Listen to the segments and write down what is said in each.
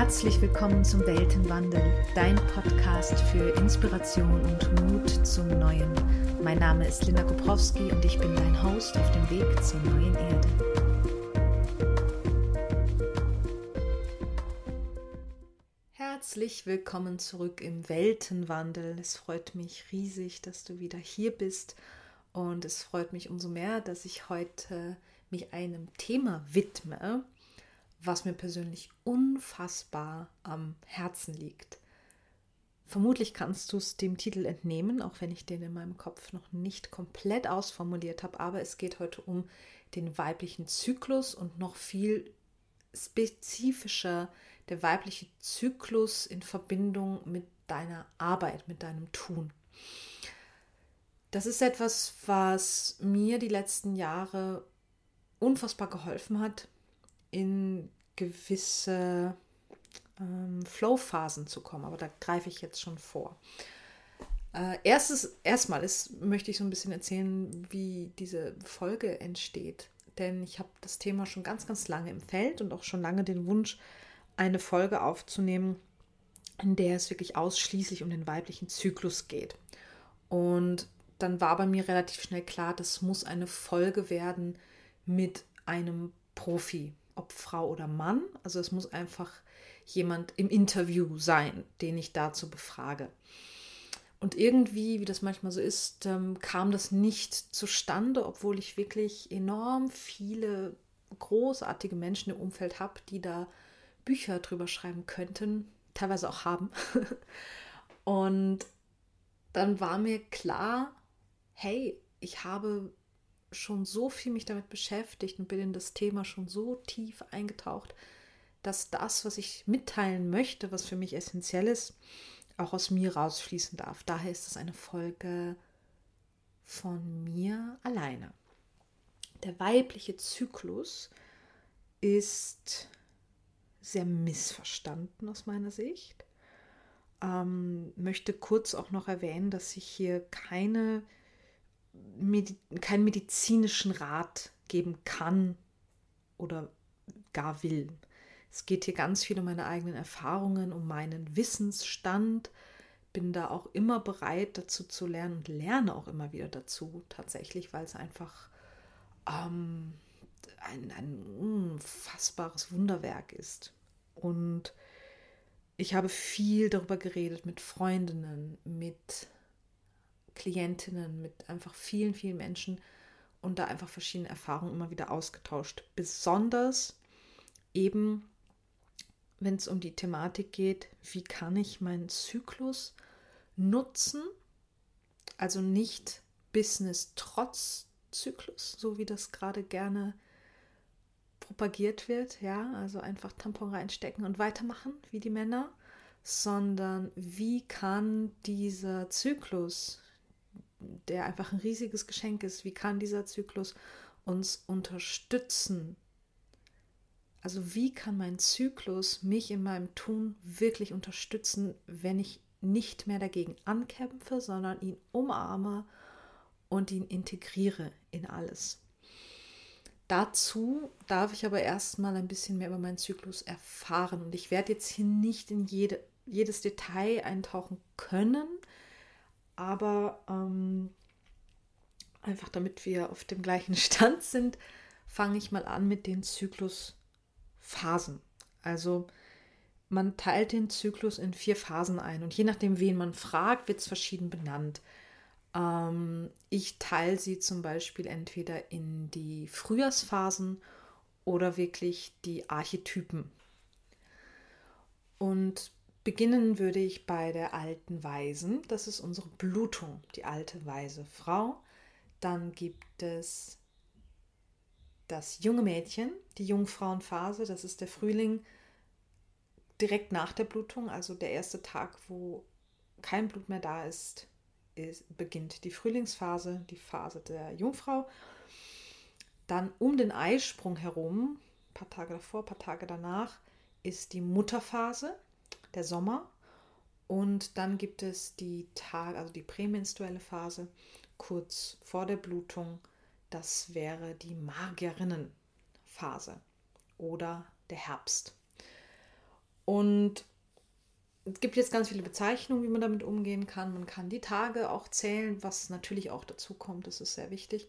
Herzlich willkommen zum Weltenwandel, dein Podcast für Inspiration und Mut zum Neuen. Mein Name ist Linda Koprowski und ich bin dein Host auf dem Weg zur neuen Erde. Herzlich willkommen zurück im Weltenwandel. Es freut mich riesig, dass du wieder hier bist und es freut mich umso mehr, dass ich heute mich einem Thema widme, was mir persönlich unfassbar am Herzen liegt. Vermutlich kannst du es dem Titel entnehmen, auch wenn ich den in meinem Kopf noch nicht komplett ausformuliert habe, aber es geht heute um den weiblichen Zyklus und noch viel spezifischer der weibliche Zyklus in Verbindung mit deiner Arbeit, mit deinem Tun. Das ist etwas, was mir die letzten Jahre unfassbar geholfen hat, in gewisse ähm, Flow-Phasen zu kommen. Aber da greife ich jetzt schon vor. Äh, erstes, erstmal ist, möchte ich so ein bisschen erzählen, wie diese Folge entsteht. Denn ich habe das Thema schon ganz, ganz lange im Feld und auch schon lange den Wunsch, eine Folge aufzunehmen, in der es wirklich ausschließlich um den weiblichen Zyklus geht. Und dann war bei mir relativ schnell klar, das muss eine Folge werden mit einem Profi, ob Frau oder Mann. Also es muss einfach jemand im Interview sein, den ich dazu befrage. Und irgendwie, wie das manchmal so ist, ähm, kam das nicht zustande, obwohl ich wirklich enorm viele großartige Menschen im Umfeld habe, die da Bücher drüber schreiben könnten, teilweise auch haben. Und dann war mir klar, hey, ich habe schon so viel mich damit beschäftigt und bin in das Thema schon so tief eingetaucht, dass das, was ich mitteilen möchte, was für mich essentiell ist, auch aus mir rausfließen darf. Daher ist es eine Folge von mir alleine. Der weibliche Zyklus ist sehr missverstanden aus meiner Sicht. Ähm, möchte kurz auch noch erwähnen, dass ich hier keine Medi keinen medizinischen Rat geben kann oder gar will. Es geht hier ganz viel um meine eigenen Erfahrungen, um meinen Wissensstand. Bin da auch immer bereit dazu zu lernen und lerne auch immer wieder dazu, tatsächlich, weil es einfach ähm, ein, ein unfassbares Wunderwerk ist. Und ich habe viel darüber geredet mit Freundinnen, mit Klientinnen, mit einfach vielen, vielen Menschen und da einfach verschiedene Erfahrungen immer wieder ausgetauscht. Besonders eben, wenn es um die Thematik geht, wie kann ich meinen Zyklus nutzen, also nicht Business trotz Zyklus, so wie das gerade gerne propagiert wird, ja, also einfach Tampon reinstecken und weitermachen wie die Männer, sondern wie kann dieser Zyklus, der einfach ein riesiges Geschenk ist, wie kann dieser Zyklus uns unterstützen? Also wie kann mein Zyklus mich in meinem Tun wirklich unterstützen, wenn ich nicht mehr dagegen ankämpfe, sondern ihn umarme und ihn integriere in alles. Dazu darf ich aber erstmal ein bisschen mehr über meinen Zyklus erfahren und ich werde jetzt hier nicht in jede, jedes Detail eintauchen können, aber ähm, einfach damit wir auf dem gleichen Stand sind, fange ich mal an mit den Zyklusphasen. Also man teilt den Zyklus in vier Phasen ein und je nachdem, wen man fragt, wird es verschieden benannt. Ähm, ich teile sie zum Beispiel entweder in die Frühjahrsphasen oder wirklich die Archetypen. Und Beginnen würde ich bei der alten Weisen. Das ist unsere Blutung, die alte weise Frau. Dann gibt es das junge Mädchen, die Jungfrauenphase. Das ist der Frühling direkt nach der Blutung, also der erste Tag, wo kein Blut mehr da ist, ist beginnt die Frühlingsphase, die Phase der Jungfrau. Dann um den Eisprung herum, ein paar Tage davor, ein paar Tage danach, ist die Mutterphase der Sommer. Und dann gibt es die Tage, also die prämenstruelle Phase kurz vor der Blutung. Das wäre die Magierinnenphase oder der Herbst. Und es gibt jetzt ganz viele Bezeichnungen, wie man damit umgehen kann. Man kann die Tage auch zählen, was natürlich auch dazu kommt, das ist sehr wichtig.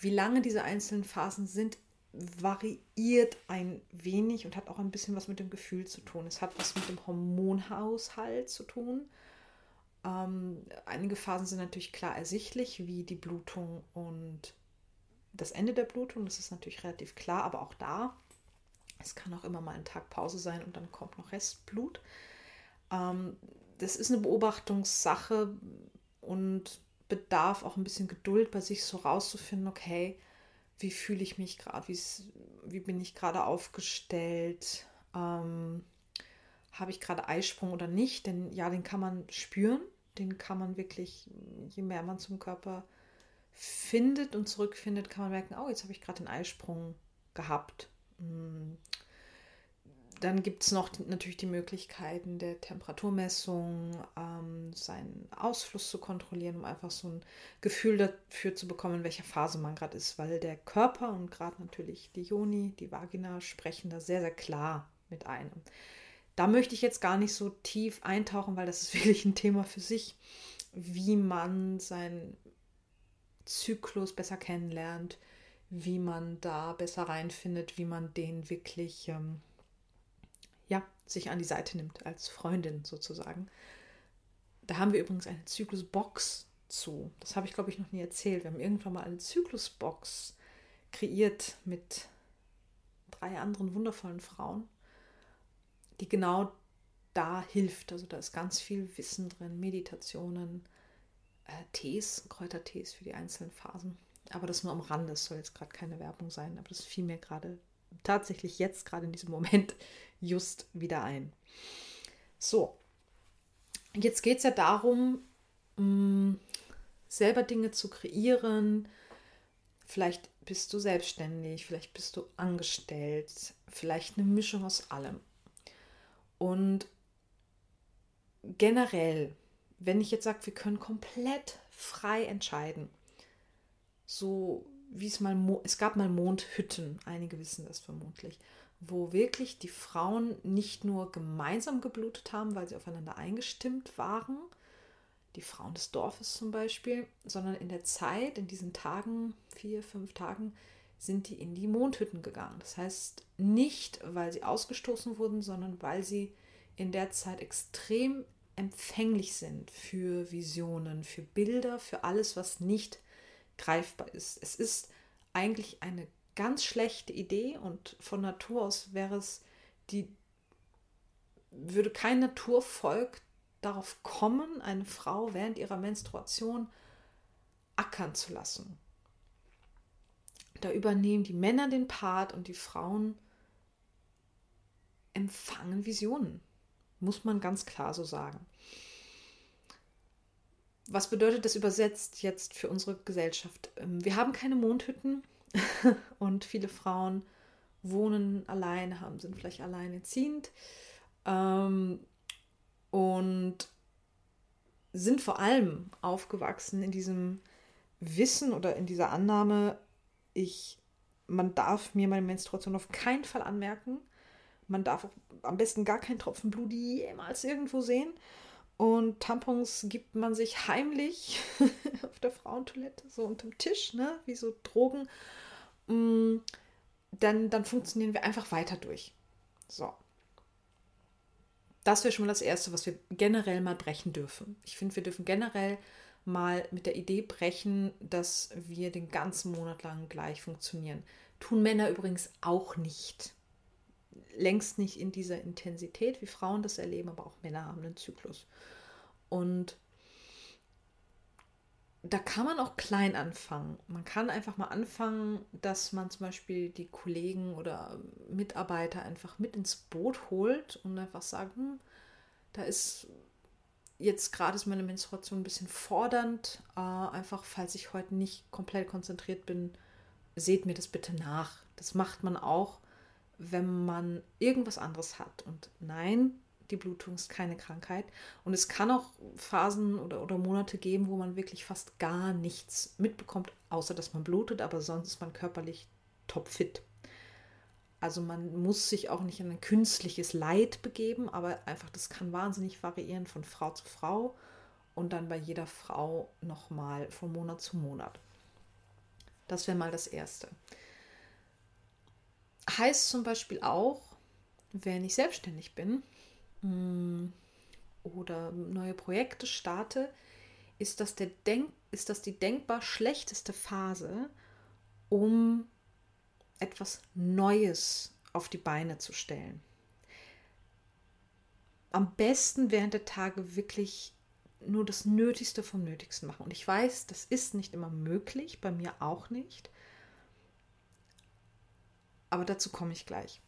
Wie lange diese einzelnen Phasen sind, variiert ein wenig und hat auch ein bisschen was mit dem Gefühl zu tun. Es hat was mit dem Hormonhaushalt zu tun. Ähm, einige Phasen sind natürlich klar ersichtlich, wie die Blutung und das Ende der Blutung. Das ist natürlich relativ klar, aber auch da, es kann auch immer mal ein Tag Pause sein und dann kommt noch Restblut. Ähm, das ist eine Beobachtungssache und bedarf auch ein bisschen Geduld bei sich so rauszufinden, okay, wie fühle ich mich gerade, wie bin ich gerade aufgestellt, ähm, habe ich gerade Eisprung oder nicht, denn ja, den kann man spüren, den kann man wirklich, je mehr man zum Körper findet und zurückfindet, kann man merken, oh, jetzt habe ich gerade den Eisprung gehabt. Dann gibt es noch natürlich die Möglichkeiten der Temperaturmessung, ähm, seinen Ausfluss zu kontrollieren, um einfach so ein Gefühl dafür zu bekommen, in welcher Phase man gerade ist, weil der Körper und gerade natürlich die Joni, die Vagina sprechen da sehr, sehr klar mit einem. Da möchte ich jetzt gar nicht so tief eintauchen, weil das ist wirklich ein Thema für sich, wie man seinen Zyklus besser kennenlernt, wie man da besser reinfindet, wie man den wirklich ähm, ja, sich an die Seite nimmt, als Freundin sozusagen. Da haben wir übrigens eine Zyklusbox zu. Das habe ich, glaube ich, noch nie erzählt. Wir haben irgendwann mal eine Zyklusbox kreiert mit drei anderen wundervollen Frauen, die genau da hilft. Also da ist ganz viel Wissen drin, Meditationen, äh, Tees, Kräutertees für die einzelnen Phasen. Aber das nur am Rande, das soll jetzt gerade keine Werbung sein, aber das fiel mir gerade tatsächlich jetzt, gerade in diesem Moment, just wieder ein. So, jetzt geht es ja darum, mh, mm, selber Dinge zu kreieren. Vielleicht bist du selbstständig, vielleicht bist du angestellt, vielleicht eine Mischung aus allem. Und generell, wenn ich jetzt sage, wir können komplett frei entscheiden, so wie es mal, es gab mal Mondhütten, einige wissen das vermutlich, wo wirklich die Frauen nicht nur gemeinsam geblutet haben, weil sie aufeinander eingestimmt waren, die Frauen des Dorfes zum Beispiel, sondern in der Zeit, in diesen Tagen, vier, fünf Tagen, sind die in die Mondhütten gegangen. Das heißt nicht, weil sie ausgestoßen wurden, sondern weil sie in der Zeit extrem empfänglich sind für Visionen, für Bilder, für alles, was nicht greifbar ist. Es ist eigentlich eine ganz schlechte Idee und von Natur aus wäre es die, würde kein Naturvolk darauf kommen, eine Frau während ihrer Menstruation ackern zu lassen. Da übernehmen die Männer den Part und die Frauen empfangen Visionen. Muss man ganz klar so sagen. Was bedeutet das übersetzt jetzt für unsere Gesellschaft? Ähm, wir haben keine Mondhütten, und viele Frauen wohnen allein, haben, sind vielleicht alleinerziehend ähm, und sind vor allem aufgewachsen in diesem Wissen oder in dieser Annahme, ich, man darf mir meine Menstruation auf keinen Fall anmerken. Man darf auch am besten gar keinen Tropfen Blut jemals irgendwo sehen. Und Tampons gibt man sich heimlich auf der Frauentoilette, so unterm Tisch, ne? wie so Drogen. Mm, dann, dann funktionieren wir einfach weiter durch. So. Das wäre schon mal das Erste, was wir generell mal brechen dürfen. Ich finde, wir dürfen generell mal mit der Idee brechen, dass wir den ganzen Monat lang gleich funktionieren. Tun Männer übrigens auch nicht. Längst nicht in dieser Intensität, wie Frauen das erleben, aber auch Männer haben einen Zyklus. Und da kann man auch klein anfangen. Man kann einfach mal anfangen, dass man zum Beispiel die Kollegen oder Mitarbeiter einfach mit ins Boot holt und einfach sagt, hm, da ist jetzt gerade ist meine Menstruation ein bisschen fordernd. Äh, einfach, falls ich heute nicht komplett konzentriert bin, seht mir das bitte nach. Das macht man auch, wenn man irgendwas anderes hat. Und nein, die Blutung ist keine Krankheit. Und es kann auch Phasen oder, oder Monate geben, wo man wirklich fast gar nichts mitbekommt, außer dass man blutet, aber sonst ist man körperlich topfit. Also man muss sich auch nicht in ein künstliches Leid begeben, aber einfach das kann wahnsinnig variieren von Frau zu Frau und dann bei jeder Frau nochmal von Monat zu Monat. Das wäre mal das Erste. Heißt zum Beispiel auch, wenn ich selbstständig bin mm, oder neue Projekte starte, ist das, der Denk ist das die denkbar schlechteste Phase, um etwas Neues auf die Beine zu stellen. Am besten während der Tage wirklich nur das Nötigste vom Nötigsten machen. Und ich weiß, das ist nicht immer möglich, bei mir auch nicht. Aber dazu komme ich gleich.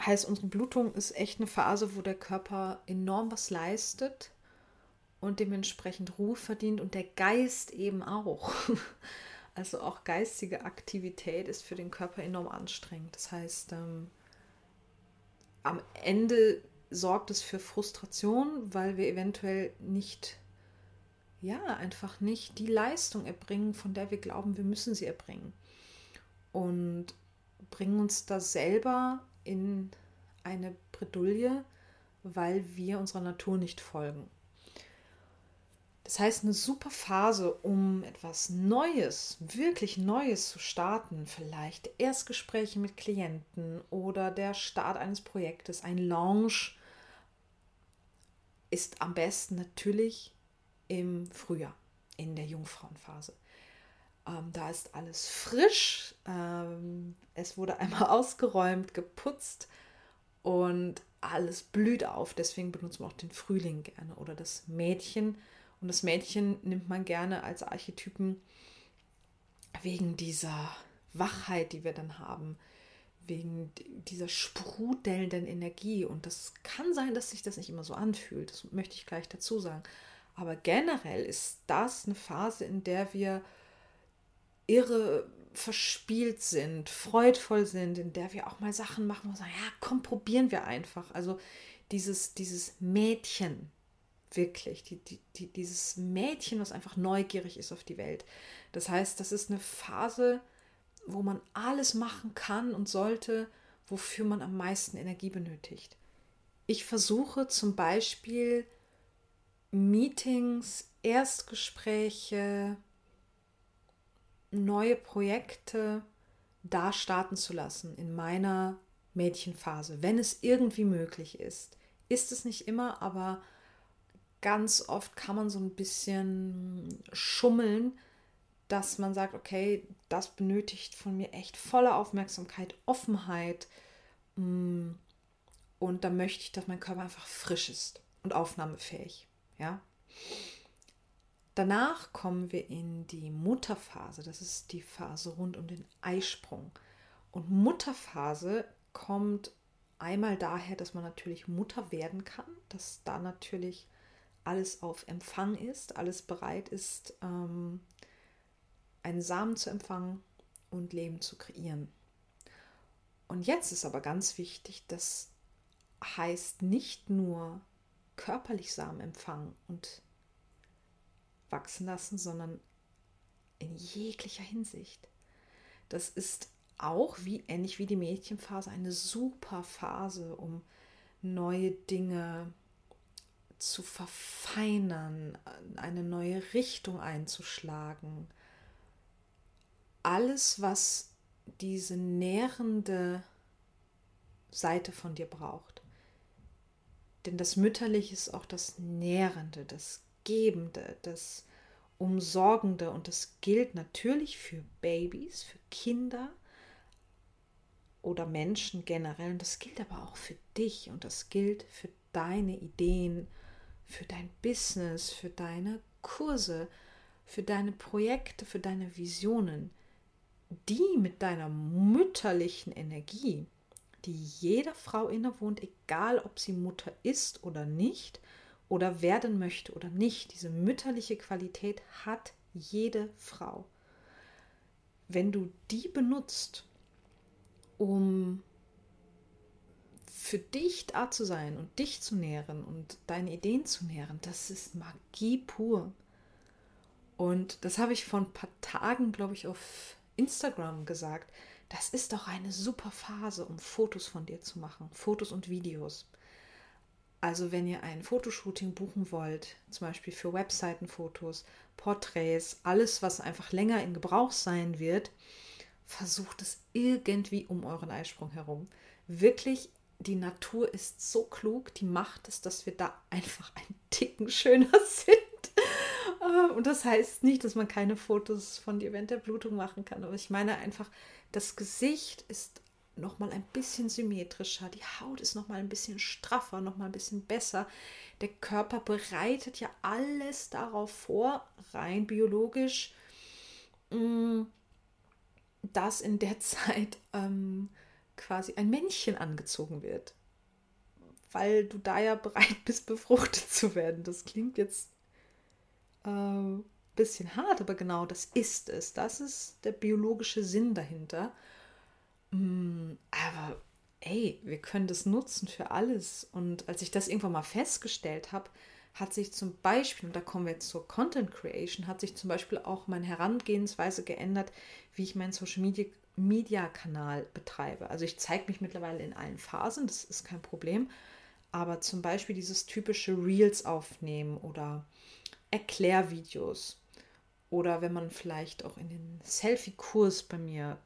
Heißt, unsere Blutung ist echt eine Phase, wo der Körper enorm was leistet und dementsprechend Ruhe verdient und der Geist eben auch. Also auch geistige Aktivität ist für den Körper enorm anstrengend. Das heißt, ähm, am Ende sorgt es für Frustration, weil wir eventuell nicht, ja, einfach nicht die Leistung erbringen, von der wir glauben, wir müssen sie erbringen. Und bringen uns da selber in eine Bredouille, weil wir unserer Natur nicht folgen. Das heißt, eine super Phase, um etwas Neues, wirklich Neues zu starten. Vielleicht Erstgespräche mit Klienten oder der Start eines Projektes, ein Launch, ist am besten natürlich im Frühjahr, in der Jungfrauenphase. Ähm, da ist alles frisch. Ähm, es wurde einmal ausgeräumt, geputzt und alles blüht auf. Deswegen benutzen wir auch den Frühling gerne oder das Mädchen und das Mädchen nimmt man gerne als Archetypen wegen dieser Wachheit, die wir dann haben, wegen dieser sprudelnden Energie. Und das kann sein, dass sich das nicht immer so anfühlt. Das möchte ich gleich dazu sagen. Aber generell ist das eine Phase, in der wir irre verspielt sind, freudvoll sind, in der wir auch mal Sachen machen, wir sagen, ja, komm, probieren wir einfach. Also dieses, dieses Mädchen, wirklich, die, die, die, dieses Mädchen, was einfach neugierig ist auf die Welt. Das heißt, das ist eine Phase, wo man alles machen kann und sollte, wofür man am meisten Energie benötigt. Ich versuche zum Beispiel Meetings, Erstgespräche, neue Projekte da starten zu lassen in meiner Mädchenphase, wenn es irgendwie möglich ist. Ist es nicht immer, aber ganz oft kann man so ein bisschen schummeln, dass man sagt, okay, das benötigt von mir echt volle Aufmerksamkeit, Offenheit. Mm, und da möchte ich, dass mein Körper einfach frisch ist und aufnahmefähig. Ja. Danach kommen wir in die Mutterphase. Das ist die Phase rund um den Eisprung. Und Mutterphase kommt einmal daher, dass man natürlich Mutter werden kann, dass da natürlich alles auf Empfang ist, alles bereit ist, ähm, einen Samen zu empfangen und Leben zu kreieren. Und jetzt ist aber ganz wichtig, das heißt nicht nur körperlich Samen empfangen und wachsen lassen, sondern in jeglicher Hinsicht. Das ist auch wie ähnlich wie die Mädchenphase eine super Phase, um neue Dinge zu verfeinern, eine neue Richtung einzuschlagen. Alles, was diese nährende Seite von dir braucht. Denn das Mütterliche ist auch das Nährende, das Gebende, das Umsorgende und das gilt natürlich für Babys, für Kinder oder Menschen generell. Und das gilt aber auch für dich und das gilt für deine Ideen, für dein Business, für deine Kurse, für deine Projekte, für deine Visionen, die mit deiner mütterlichen Energie, die jeder Frau innewohnt, egal ob sie Mutter ist oder nicht, oder werden möchte oder nicht, diese mütterliche Qualität hat jede Frau. Wenn du die benutzt, um für dich da zu sein und dich zu nähren und deine Ideen zu nähren, das ist Magie pur. Und das habe ich vor ein paar Tagen, glaube ich, auf Instagram gesagt, das ist doch eine super Phase, um Fotos von dir zu machen, Fotos und Videos. Also wenn ihr ein Fotoshooting buchen wollt, zum Beispiel für Webseitenfotos, Porträts, alles, was einfach länger in Gebrauch sein wird, versucht es irgendwie um euren Eisprung herum. Wirklich, die Natur ist so klug, die macht es, dass wir da einfach ein Ticken schöner sind. Äh, und das heißt nicht, dass man keine Fotos von dir während der Blutung machen kann, aber ich meine einfach, das Gesicht ist noch mal ein bisschen symmetrischer, die Haut ist noch mal ein bisschen straffer, noch mal ein bisschen besser. Der Körper bereitet ja alles darauf vor, rein biologisch, mm, dass in der Zeit ähm, quasi ein Männchen angezogen wird. Weil du da ja bereit bist, befruchtet zu werden. Das klingt jetzt ein äh, bisschen hart, aber genau das ist es. Das ist der biologische Sinn dahinter. Mm, aber ey, wir können das nutzen für alles. Und als ich das irgendwann mal festgestellt habe, hat sich zum Beispiel, und da kommen wir jetzt zur Content Creation, hat sich zum Beispiel auch meine Herangehensweise geändert, wie ich meinen Social Media, Media Kanal betreibe. Also ich zeige mich mittlerweile in allen Phasen, das ist kein Problem. Aber zum Beispiel dieses typische Reels aufnehmen oder Erklärvideos oder wenn man vielleicht auch in den Selfie-Kurs bei mir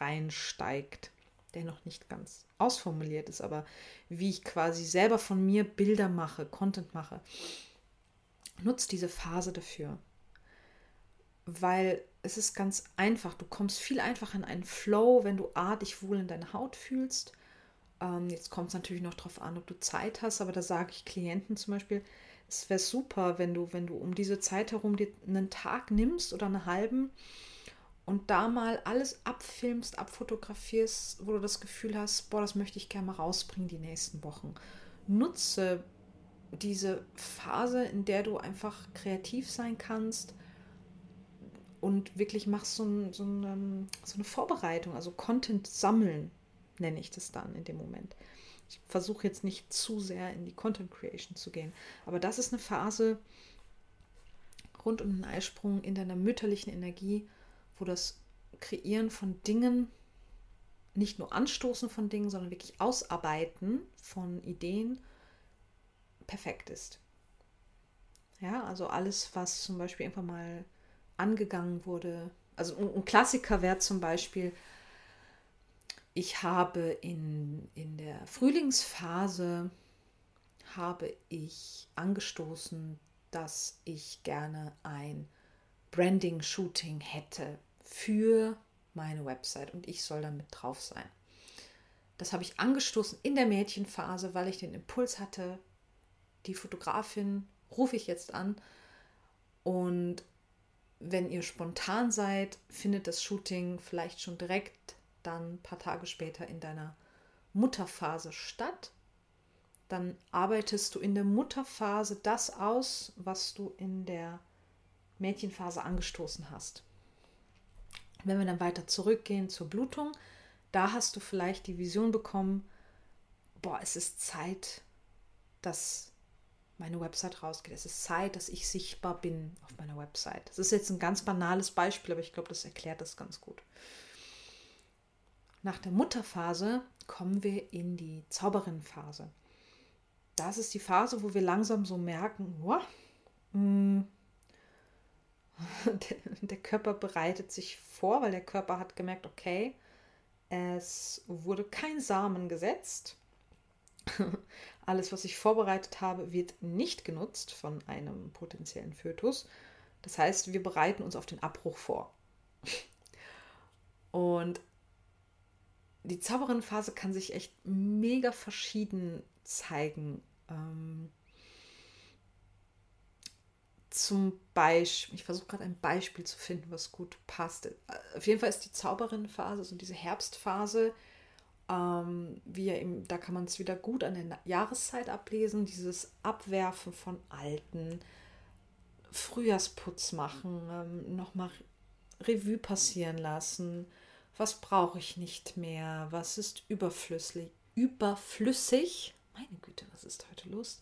reinsteigt, der noch nicht ganz ausformuliert ist, aber wie ich quasi selber von mir Bilder mache, Content mache, nutzt diese Phase dafür. Weil es ist ganz einfach, du kommst viel einfacher in einen Flow, wenn du A, dich wohl in deiner Haut fühlst. Ähm, jetzt kommt es natürlich noch darauf an, ob du Zeit hast, aber da sage ich Klienten zum Beispiel, es wäre super, wenn du, wenn du um diese Zeit herum dir einen Tag nimmst oder einen halben und da mal alles abfilmst, abfotografierst, wo du das Gefühl hast, boah, das möchte ich gerne mal rausbringen die nächsten Wochen. Nutze diese Phase, in der du einfach kreativ sein kannst und wirklich machst so, ein, so, eine, so eine Vorbereitung, also Content sammeln, nenne ich das dann in dem Moment. Ich versuche jetzt nicht zu sehr in die Content Creation zu gehen, aber das ist eine Phase rund um den Eisprung in deiner mütterlichen Energie, wo das Kreieren von Dingen, nicht nur Anstoßen von Dingen, sondern wirklich Ausarbeiten von Ideen perfekt ist. Ja, also alles, was zum Beispiel irgendwann mal angegangen wurde. Also ein Klassiker wäre zum Beispiel, ich habe in, in der Frühlingsphase habe ich angestoßen, dass ich gerne ein Branding-Shooting hätte für meine Website und ich soll damit drauf sein. Das habe ich angestoßen in der Mädchenphase, weil ich den Impuls hatte, die Fotografin rufe ich jetzt an und wenn ihr spontan seid, findet das Shooting vielleicht schon direkt dann ein paar Tage später in deiner Mutterphase statt. Dann arbeitest du in der Mutterphase das aus, was du in der Mädchenphase angestoßen hast. Wenn wir dann weiter zurückgehen zur Blutung, da hast du vielleicht die Vision bekommen, boah, es ist Zeit, dass meine Website rausgeht. Es ist Zeit, dass ich sichtbar bin auf meiner Website. Das ist jetzt ein ganz banales Beispiel, aber ich glaube, das erklärt das ganz gut. Nach der Mutterphase kommen wir in die Zauberinnenphase. Das ist die Phase, wo wir langsam so merken, wow, mh, mm, der Körper bereitet sich vor, weil der Körper hat gemerkt, okay, es wurde kein Samen gesetzt. Alles, was ich vorbereitet habe, wird nicht genutzt von einem potenziellen Fötus. Das heißt, wir bereiten uns auf den Abbruch vor. Und die Zauberinnenphase kann sich echt mega verschieden zeigen. Ähm, zum Beispiel, ich versuche gerade ein Beispiel zu finden, was gut passt. Auf jeden Fall ist die Zauberinnenphase, also diese Herbstphase, ähm, wie ja eben, da kann man es wieder gut an der Jahreszeit ablesen, dieses Abwerfen von alten, Frühjahrsputz machen, ähm, nochmal Revue passieren lassen, was brauche ich nicht mehr, was ist überflüssig, überflüssig, meine Güte, was ist heute los?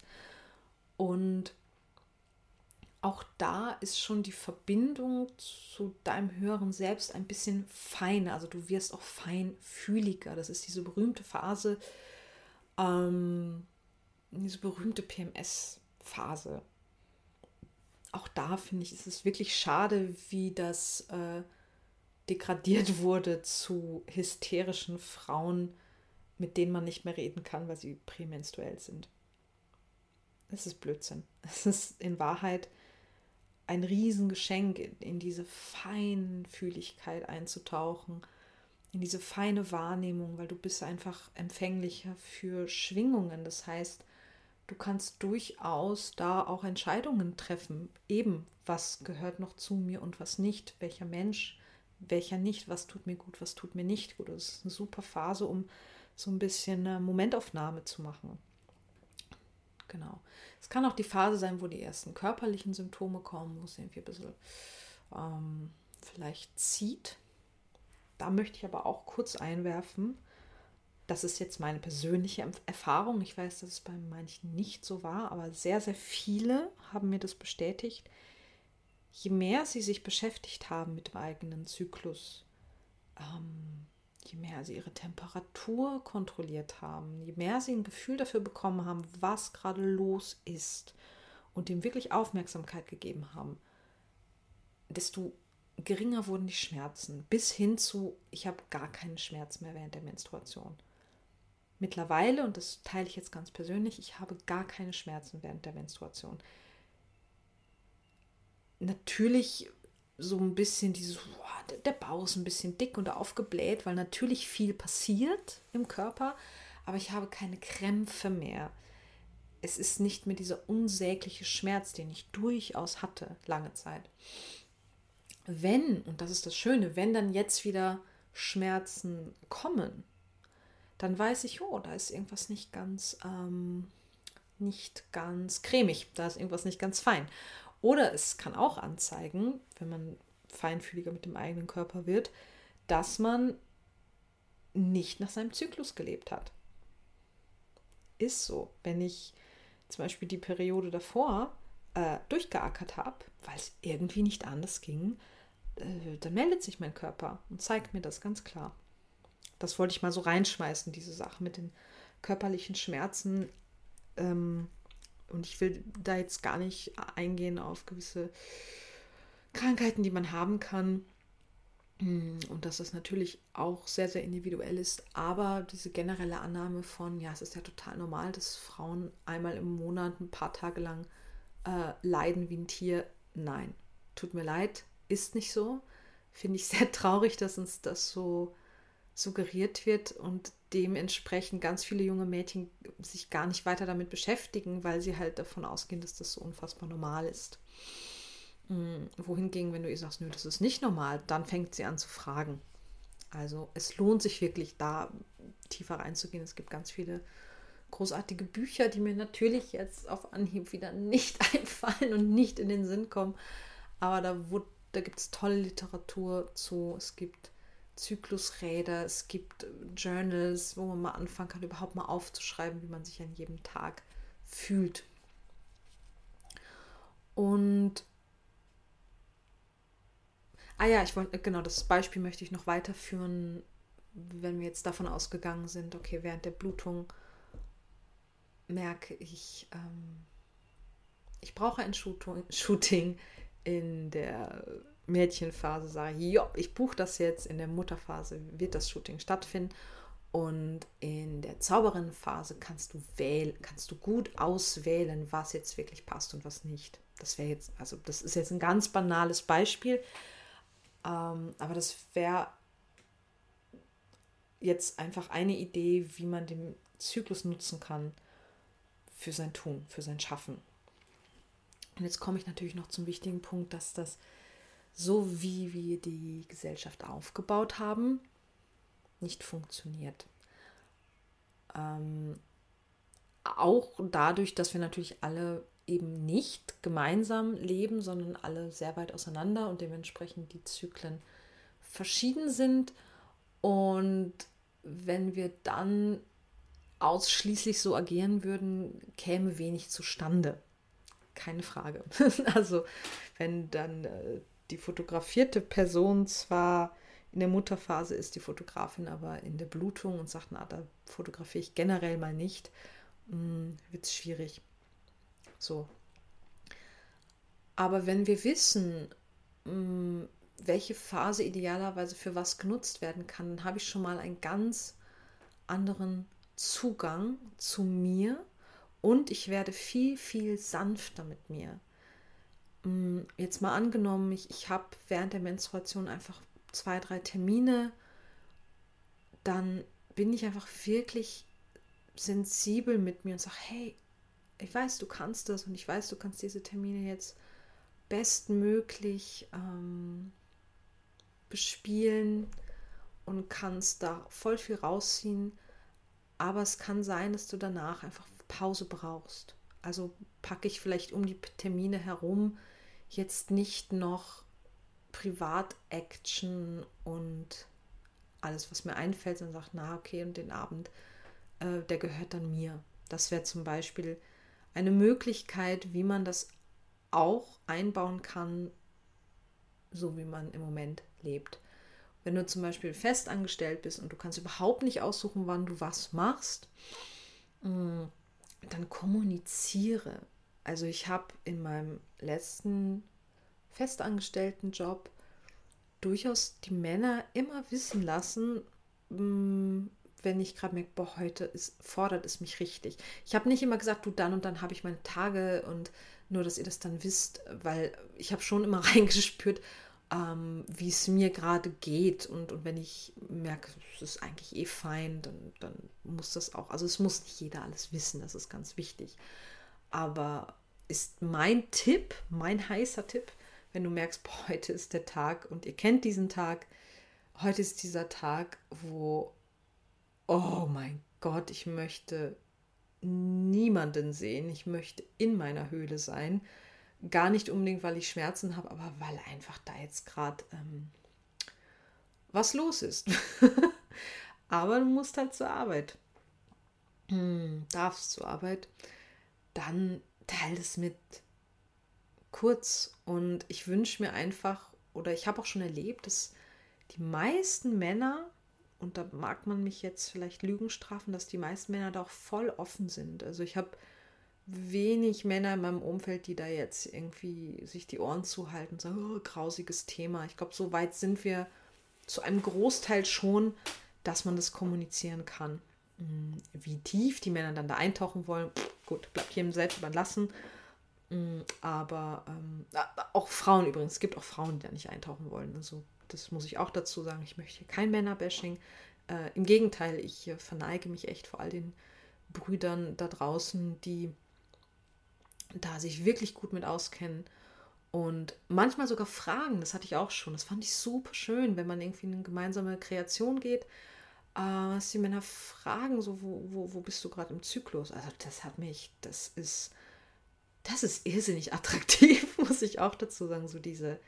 Und auch da ist schon die Verbindung zu deinem höheren Selbst ein bisschen feiner. Also du wirst auch feinfühliger. Das ist diese berühmte Phase, ähm, diese berühmte PMS-Phase. Auch da finde ich, ist es wirklich schade, wie das äh, degradiert wurde zu hysterischen Frauen, mit denen man nicht mehr reden kann, weil sie prämenstruell sind. Es ist Blödsinn. Es ist in Wahrheit ein Riesengeschenk, in diese Feinfühligkeit einzutauchen, in diese feine Wahrnehmung, weil du bist einfach empfänglicher für Schwingungen. Das heißt, du kannst durchaus da auch Entscheidungen treffen. Eben, was gehört noch zu mir und was nicht, welcher Mensch, welcher nicht, was tut mir gut, was tut mir nicht gut. Das ist eine super Phase, um so ein bisschen eine Momentaufnahme zu machen. Genau. Es kann auch die Phase sein, wo die ersten körperlichen Symptome kommen, wo es irgendwie ein bisschen ähm, vielleicht zieht. Da möchte ich aber auch kurz einwerfen, das ist jetzt meine persönliche Erfahrung. Ich weiß, dass es bei manchen nicht so war, aber sehr, sehr viele haben mir das bestätigt. Je mehr sie sich beschäftigt haben mit dem eigenen Zyklus, ähm, je mehr sie ihre Temperatur kontrolliert haben, je mehr sie ein Gefühl dafür bekommen haben, was gerade los ist und dem wirklich Aufmerksamkeit gegeben haben, desto geringer wurden die Schmerzen, bis hin zu, ich habe gar keinen Schmerz mehr während der Menstruation. Mittlerweile, und das teile ich jetzt ganz persönlich, ich habe gar keine Schmerzen während der Menstruation. Natürlich so ein bisschen dieses, der Bauch ist ein bisschen dick und aufgebläht, weil natürlich viel passiert im Körper, aber ich habe keine Krämpfe mehr. Es ist nicht mehr dieser unsägliche Schmerz, den ich durchaus hatte, lange Zeit. Wenn, und das ist das Schöne, wenn dann jetzt wieder Schmerzen kommen, dann weiß ich, oh, da ist irgendwas nicht ganz, ähm, nicht ganz cremig, da ist irgendwas nicht ganz fein. Oder es kann auch anzeigen, wenn man feinfühliger mit dem eigenen Körper wird, dass man nicht nach seinem Zyklus gelebt hat. Ist so. Wenn ich zum Beispiel die Periode davor äh, durchgeackert habe, weil es irgendwie nicht anders ging, äh, dann meldet sich mein Körper und zeigt mir das ganz klar. Das wollte ich mal so reinschmeißen, diese Sache mit den körperlichen Schmerzen. Ähm, und ich will da jetzt gar nicht eingehen auf gewisse Krankheiten, die man haben kann. Hm, und dass das natürlich auch sehr, sehr individuell ist. Aber diese generelle Annahme von, ja, es ist ja total normal, dass Frauen einmal im Monat ein paar Tage lang äh, leiden wie ein Tier. Nein, tut mir leid, ist nicht so. Finde ich sehr traurig, dass uns das so suggeriert wird und dementsprechend ganz viele junge Mädchen sich gar nicht weiter damit beschäftigen, weil sie halt davon ausgehen, dass das so unfassbar normal ist. Hm, wohingegen, wenn du ihr sagst, nö, das ist nicht normal, dann fängt sie an zu fragen. Also es lohnt sich wirklich da tiefer reinzugehen. Es gibt ganz viele großartige Bücher, die mir natürlich jetzt auf Anhieb wieder nicht einfallen und nicht in den Sinn kommen. Aber da, da gibt es tolle Literatur zu. Es gibt Zyklusräder, es gibt Journals, wo man mal anfangen kann, überhaupt mal aufzuschreiben, wie man sich an jedem Tag fühlt. Und Ah ja, ich wollte, genau, das Beispiel möchte ich noch weiterführen, wenn wir jetzt davon ausgegangen sind, okay, während der Blutung merke ich, ähm, ich brauche ein Shooting in der Mädchenphase, sage ich, ja, ich buche das jetzt, in der Mutterphase wird das Shooting stattfinden und in der Zauberinnenphase kannst du wählen, kannst du gut auswählen, was jetzt wirklich passt und was nicht. Das wäre jetzt, also das ist jetzt ein ganz banales Beispiel, ähm, aber das wäre jetzt einfach eine Idee, wie man den Zyklus nutzen kann für sein Tun, für sein Schaffen. Und jetzt komme ich natürlich noch zum wichtigen Punkt, dass das so wie wir die Gesellschaft aufgebaut haben, nicht funktioniert. Ähm, auch dadurch, dass wir natürlich alle eben nicht gemeinsam leben, sondern alle sehr weit auseinander und dementsprechend die Zyklen verschieden sind. Und wenn wir dann ausschließlich so agieren würden, käme wenig zustande. keine Frage. also wenn dann äh, die fotografierte Person zwar in der Mutterphase ist, die Fotografin aber in der Blutung und sagt, na, da fotografiere ich generell mal nicht, hm, wird es schwierig. So. Aber wenn wir wissen, hm, welche Phase idealerweise für was genutzt werden kann, dann habe ich schon mal einen ganz anderen Zugang zu mir und ich werde viel, viel sanfter mit mir. Mm, jetzt mal angenommen, ich, ich habe während der Menstruation einfach zwei, drei Termine, dann bin ich einfach wirklich sensibel mit mir und sage, hey, ich weiß, du kannst das und ich weiß, du kannst diese Termine jetzt bestmöglich ähm, bespielen und kannst da voll viel rausziehen. Aber es kann sein, dass du danach einfach Pause brauchst. Also packe ich vielleicht um die Termine herum jetzt nicht noch Privat-Action und alles, was mir einfällt, und sagt, na okay, und den Abend, äh, der gehört dann mir. Das wäre zum Beispiel eine Möglichkeit, wie man das auch einbauen kann, so wie man im Moment lebt. Wenn du zum Beispiel fest angestellt bist und du kannst überhaupt nicht aussuchen, wann du was machst, mm, dann kommuniziere. Also ich habe in meinem letzten festangestellten Job durchaus die Männer immer wissen lassen, mm, wenn ich gerade merke, boah, heute ist, fordert es mich richtig. Ich habe nicht immer gesagt, du dann und dann habe ich meine Tage und nur, dass ihr das dann wisst, weil ich habe schon immer reingespürt, ähm, wie es mir gerade geht. Und, und wenn ich merke, es ist eigentlich eh fein, dann, dann muss das auch, also es muss nicht jeder alles wissen, das ist ganz wichtig. Aber ist mein Tipp, mein heißer Tipp, wenn du merkst, boah, heute ist der Tag und ihr kennt diesen Tag, heute ist dieser Tag, wo, oh mein Gott, ich möchte niemanden sehen, ich möchte in meiner Höhle sein Gar nicht unbedingt, weil ich Schmerzen habe, aber weil einfach da jetzt gerade ähm, was los ist. aber du musst halt zur Arbeit. Hm, darfst zur Arbeit. Dann teile es mit kurz. Und ich wünsche mir einfach, oder ich habe auch schon erlebt, dass die meisten Männer, und da mag man mich jetzt vielleicht Lügen strafen, dass die meisten Männer da auch voll offen sind. Also ich habe wenig Männer in meinem Umfeld, die da jetzt irgendwie sich die Ohren zuhalten und sagen, oh, grausiges Thema. Ich glaube, so weit sind wir zu einem Großteil schon, dass man das kommunizieren kann. Hm, wie tief die Männer dann da eintauchen wollen, gut, bleibt jedem selbst überlassen. Hm, aber ähm, auch Frauen übrigens, es gibt auch Frauen, die da nicht eintauchen wollen. Also das muss ich auch dazu sagen. Ich möchte kein Männerbashing. Äh, Im Gegenteil, ich äh, verneige mich echt vor all den Brüdern da draußen, die da sich wirklich gut mit auskennen und manchmal sogar fragen, das hatte ich auch schon, das fand ich super schön, wenn man irgendwie in eine gemeinsame Kreation geht, äh, dass die Männer fragen, so, wo, wo, wo bist du gerade im Zyklus? Also das hat mich, das ist, das ist irrsinnig attraktiv, muss ich auch dazu sagen, so diese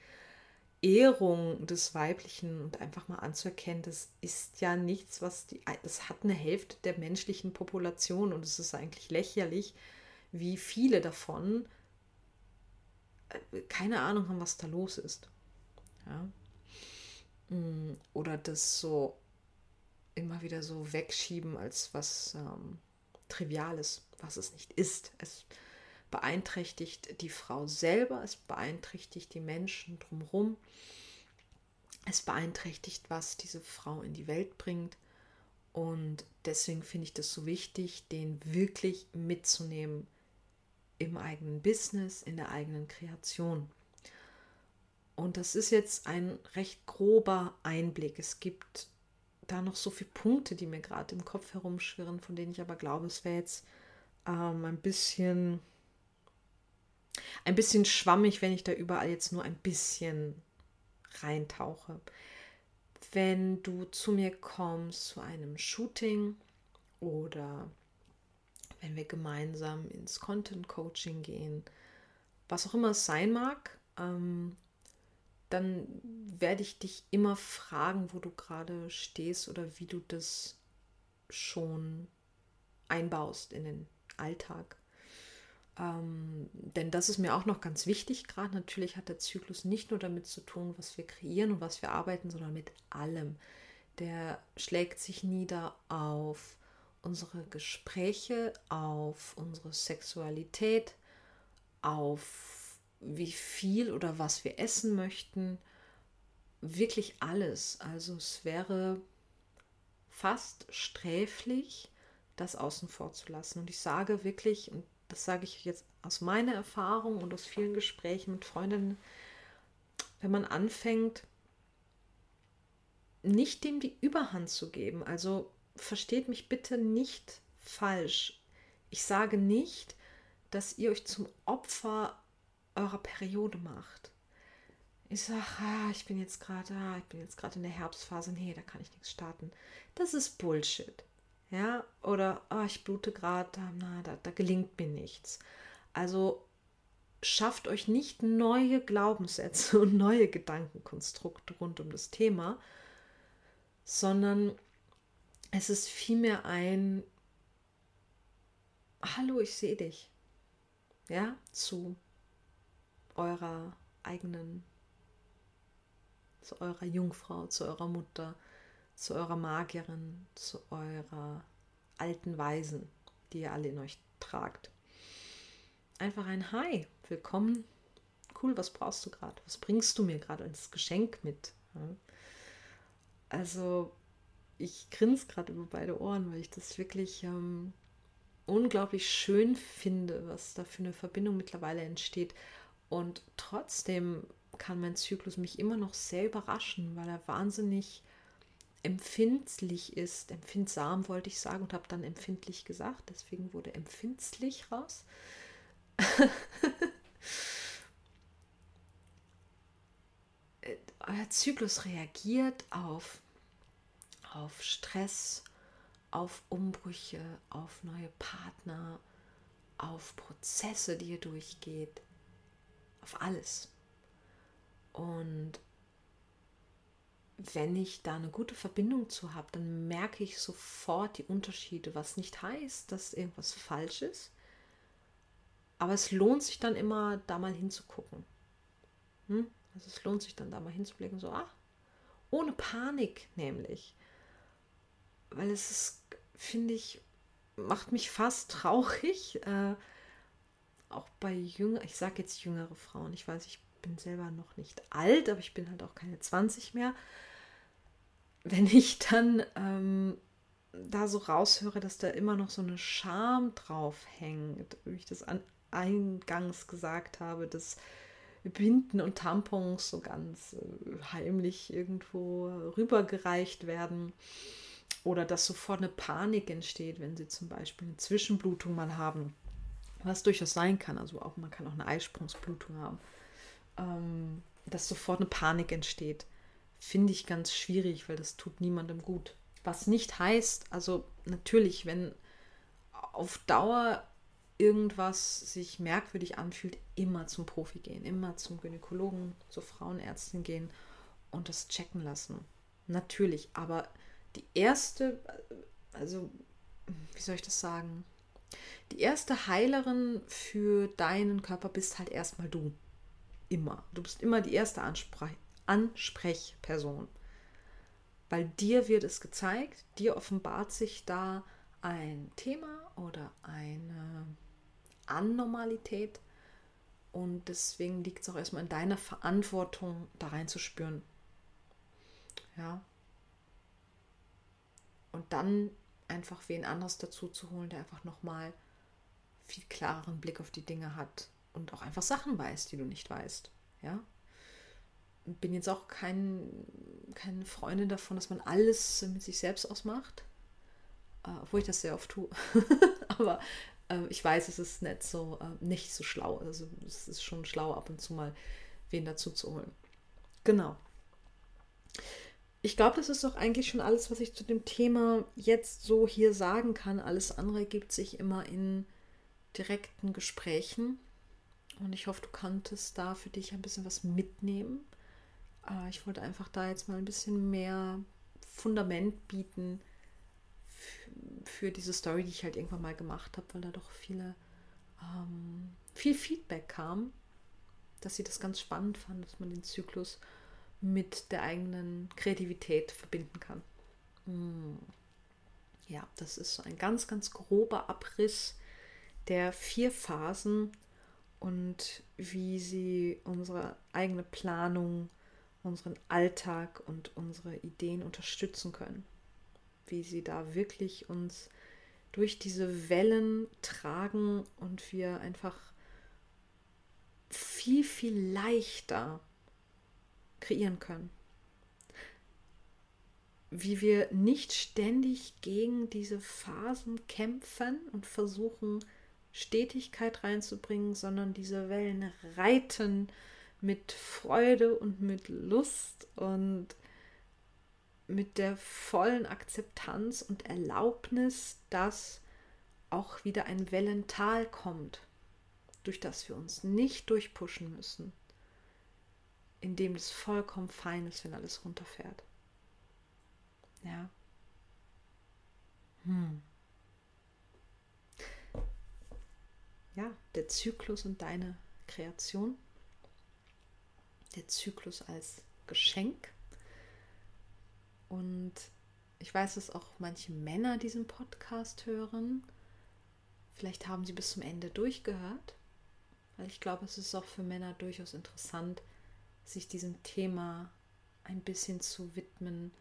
Ehrung des Weiblichen und einfach mal anzuerkennen, das ist ja nichts, was die, das hat eine Hälfte der menschlichen Population und es ist eigentlich lächerlich, wie viele davon äh, keine Ahnung haben, was da los ist. Ja? Mm, oder das so immer wieder so wegschieben als was ähm, Triviales, was es nicht ist. Es beeinträchtigt die Frau selber, es beeinträchtigt die Menschen drumherum, es beeinträchtigt, was diese Frau in die Welt bringt. Und deswegen finde ich das so wichtig, den wirklich mitzunehmen im eigenen Business, in der eigenen Kreation. Und das ist jetzt ein recht grober Einblick. Es gibt da noch so viele Punkte, die mir gerade im Kopf herumschwirren, von denen ich aber glaube, es wäre jetzt ähm, ein bisschen ein bisschen schwammig, wenn ich da überall jetzt nur ein bisschen reintauche. Wenn du zu mir kommst zu einem Shooting oder wenn wir gemeinsam ins Content Coaching gehen, was auch immer es sein mag, ähm, dann werde ich dich immer fragen, wo du gerade stehst oder wie du das schon einbaust in den Alltag. Ähm, denn das ist mir auch noch ganz wichtig. Gerade natürlich hat der Zyklus nicht nur damit zu tun, was wir kreieren und was wir arbeiten, sondern mit allem. Der schlägt sich nieder auf unsere Gespräche, auf unsere Sexualität, auf wie viel oder was wir essen möchten. Wirklich alles. Also es wäre fast sträflich, das außen vor zu lassen. Und ich sage wirklich, und das sage ich jetzt aus meiner Erfahrung und aus vielen Gesprächen mit Freundinnen, wenn man anfängt, nicht dem die Überhand zu geben. Also versteht mich bitte nicht falsch. Ich sage nicht, dass ihr euch zum Opfer eurer Periode macht. Ich sage, ah, ich bin jetzt gerade, ah, ich bin jetzt gerade in der Herbstphase, nee, da kann ich nichts starten. Das ist Bullshit. Ja, oder oh, ich blute gerade, na, da, da gelingt mir nichts. Also schafft euch nicht neue Glaubenssätze und neue Gedankenkonstrukte rund um das Thema, sondern es ist vielmehr ein Hallo, ich sehe dich. Ja, zu eurer eigenen, zu eurer Jungfrau, zu eurer Mutter, zu eurer Magierin, zu eurer alten Weisen, die ihr alle in euch tragt. Einfach ein Hi, willkommen. Cool, was brauchst du gerade? Was bringst du mir gerade als Geschenk mit? Also, ich grinse gerade über beide Ohren, weil ich das wirklich ähm, unglaublich schön finde, was da für eine Verbindung mittlerweile entsteht. Und trotzdem kann mein Zyklus mich immer noch sehr überraschen, weil er wahnsinnig empfindlich ist, empfindsam wollte ich sagen und habe dann empfindlich gesagt, deswegen wurde empfindlich raus. Euer Zyklus reagiert auf, auf Stress, auf Umbrüche, auf neue Partner, auf Prozesse, die ihr durchgeht, auf alles. Und wenn ich da eine gute Verbindung zu habe, dann merke ich sofort die Unterschiede, was nicht heißt, dass irgendwas falsch ist. Aber es lohnt sich dann immer, da mal hinzugucken. Hm? Also es lohnt sich dann da mal hinzublicken, so, ah, ohne Panik nämlich. Weil es ist, finde ich, macht mich fast traurig, äh, auch bei jünger, ich sage jetzt jüngere Frauen, ich weiß, ich bin selber noch nicht alt, aber ich bin halt auch keine 20 mehr. Wenn ich dann ähm, da so raushöre, dass da immer noch so eine Scham drauf hängt, wie ich das an, eingangs gesagt habe, dass Binden und Tampons so ganz äh, heimlich irgendwo rübergereicht werden oder dass sofort eine Panik entsteht, wenn sie zum Beispiel eine Zwischenblutung mal haben, was durchaus sein kann. Also auch man kann auch eine Eisprungsblutung haben ähm, dass sofort eine Panik entsteht, finde ich ganz schwierig, weil das tut niemandem gut. Was nicht heißt, also natürlich, wenn auf Dauer irgendwas sich merkwürdig anfühlt, immer zum Profi gehen, immer zum Gynäkologen, zur Frauenärztin gehen und das checken lassen. Natürlich, aber die erste, also wie soll ich das sagen? Die erste Heilerin für deinen Körper bist halt erstmal du. Immer. Du bist immer die erste Ansprech Ansprechperson. Weil dir wird es gezeigt, dir offenbart sich da ein Thema oder eine Anormalität. Und deswegen liegt es auch erstmal in deiner Verantwortung, da reinzuspüren. Ja. Und dann einfach wen anderes dazu zu holen, der einfach nochmal viel klareren Blick auf die Dinge hat und auch einfach Sachen weiß, die du nicht weißt. Ja. Bin jetzt auch kein, keine Freundin davon, dass man alles mit sich selbst ausmacht. Äh, obwohl ich das sehr oft tue. Aber äh, ich weiß, es ist nicht so, äh, nicht so schlau. Also es ist schon schlau, ab und zu mal wen dazu zu holen. Genau. Ich glaube, das ist doch eigentlich schon alles, was ich zu dem Thema jetzt so hier sagen kann. Alles andere gibt sich immer in direkten Gesprächen. Und ich hoffe, du konntest da für dich ein bisschen was mitnehmen. Äh, ich wollte einfach da jetzt mal ein bisschen mehr Fundament bieten für diese Story, die ich halt irgendwann mal gemacht habe, weil da doch viele ähm, viel Feedback kam, dass sie das ganz spannend fand, dass man den Zyklus mit der eigenen Kreativität verbinden kann. Hm. Ja, das ist so ein ganz, ganz grober Abriss der vier Phasen und wie sie unsere eigene Planung, unseren Alltag und unsere Ideen unterstützen können. Wie sie da wirklich uns durch diese Wellen tragen und wir einfach viel, viel leichter kreieren können. Wie wir nicht ständig gegen diese Phasen kämpfen und versuchen, Stetigkeit reinzubringen, sondern diese Wellen reiten mit Freude und mit Lust und mit der vollen Akzeptanz und Erlaubnis, dass auch wieder ein Wellental kommt, durch das wir uns nicht durchpushen müssen, indem es vollkommen fein ist, wenn alles runterfährt. Ja. Hm. Ja, der Zyklus und deine Kreation. Der Zyklus als Geschenk und ich weiß, dass auch manche Männer diesen Podcast hören. Vielleicht haben sie bis zum Ende durchgehört, weil ich glaube, es ist auch für Männer durchaus interessant, sich diesem Thema ein bisschen zu widmen,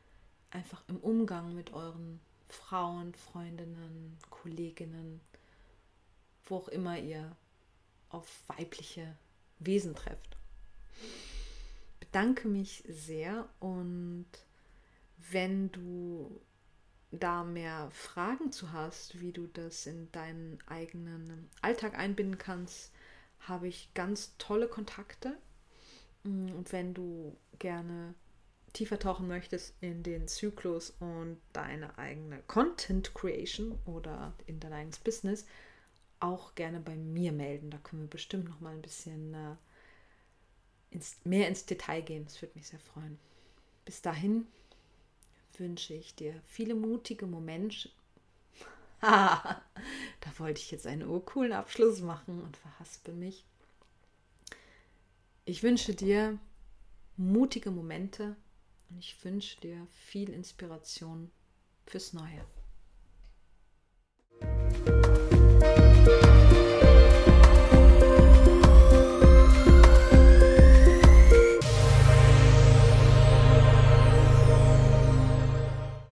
einfach im Umgang mit euren Frauen, Freundinnen, Kolleginnen, wo auch immer ihr auf weibliche Wesen trefft. Bedanke mich sehr und wenn du da mehr Fragen zu hast, wie du das in deinen eigenen Alltag einbinden kannst, habe ich ganz tolle Kontakte. Mm, und wenn du gerne tiefer tauchen möchtest in den Zyklus und deine eigene Content Creation oder in dein eigenes Business, auch gerne bei mir melden. Da können wir bestimmt noch mal ein bisschen äh, ins, mehr ins Detail gehen. Das würde mich sehr freuen. Bis dahin wünsche ich dir viele mutige Momente. da wollte ich jetzt einen urcoolen Abschluss machen und verhaspel mich. Ich wünsche dir mutige Momente und ich wünsche dir viel Inspiration fürs Neue.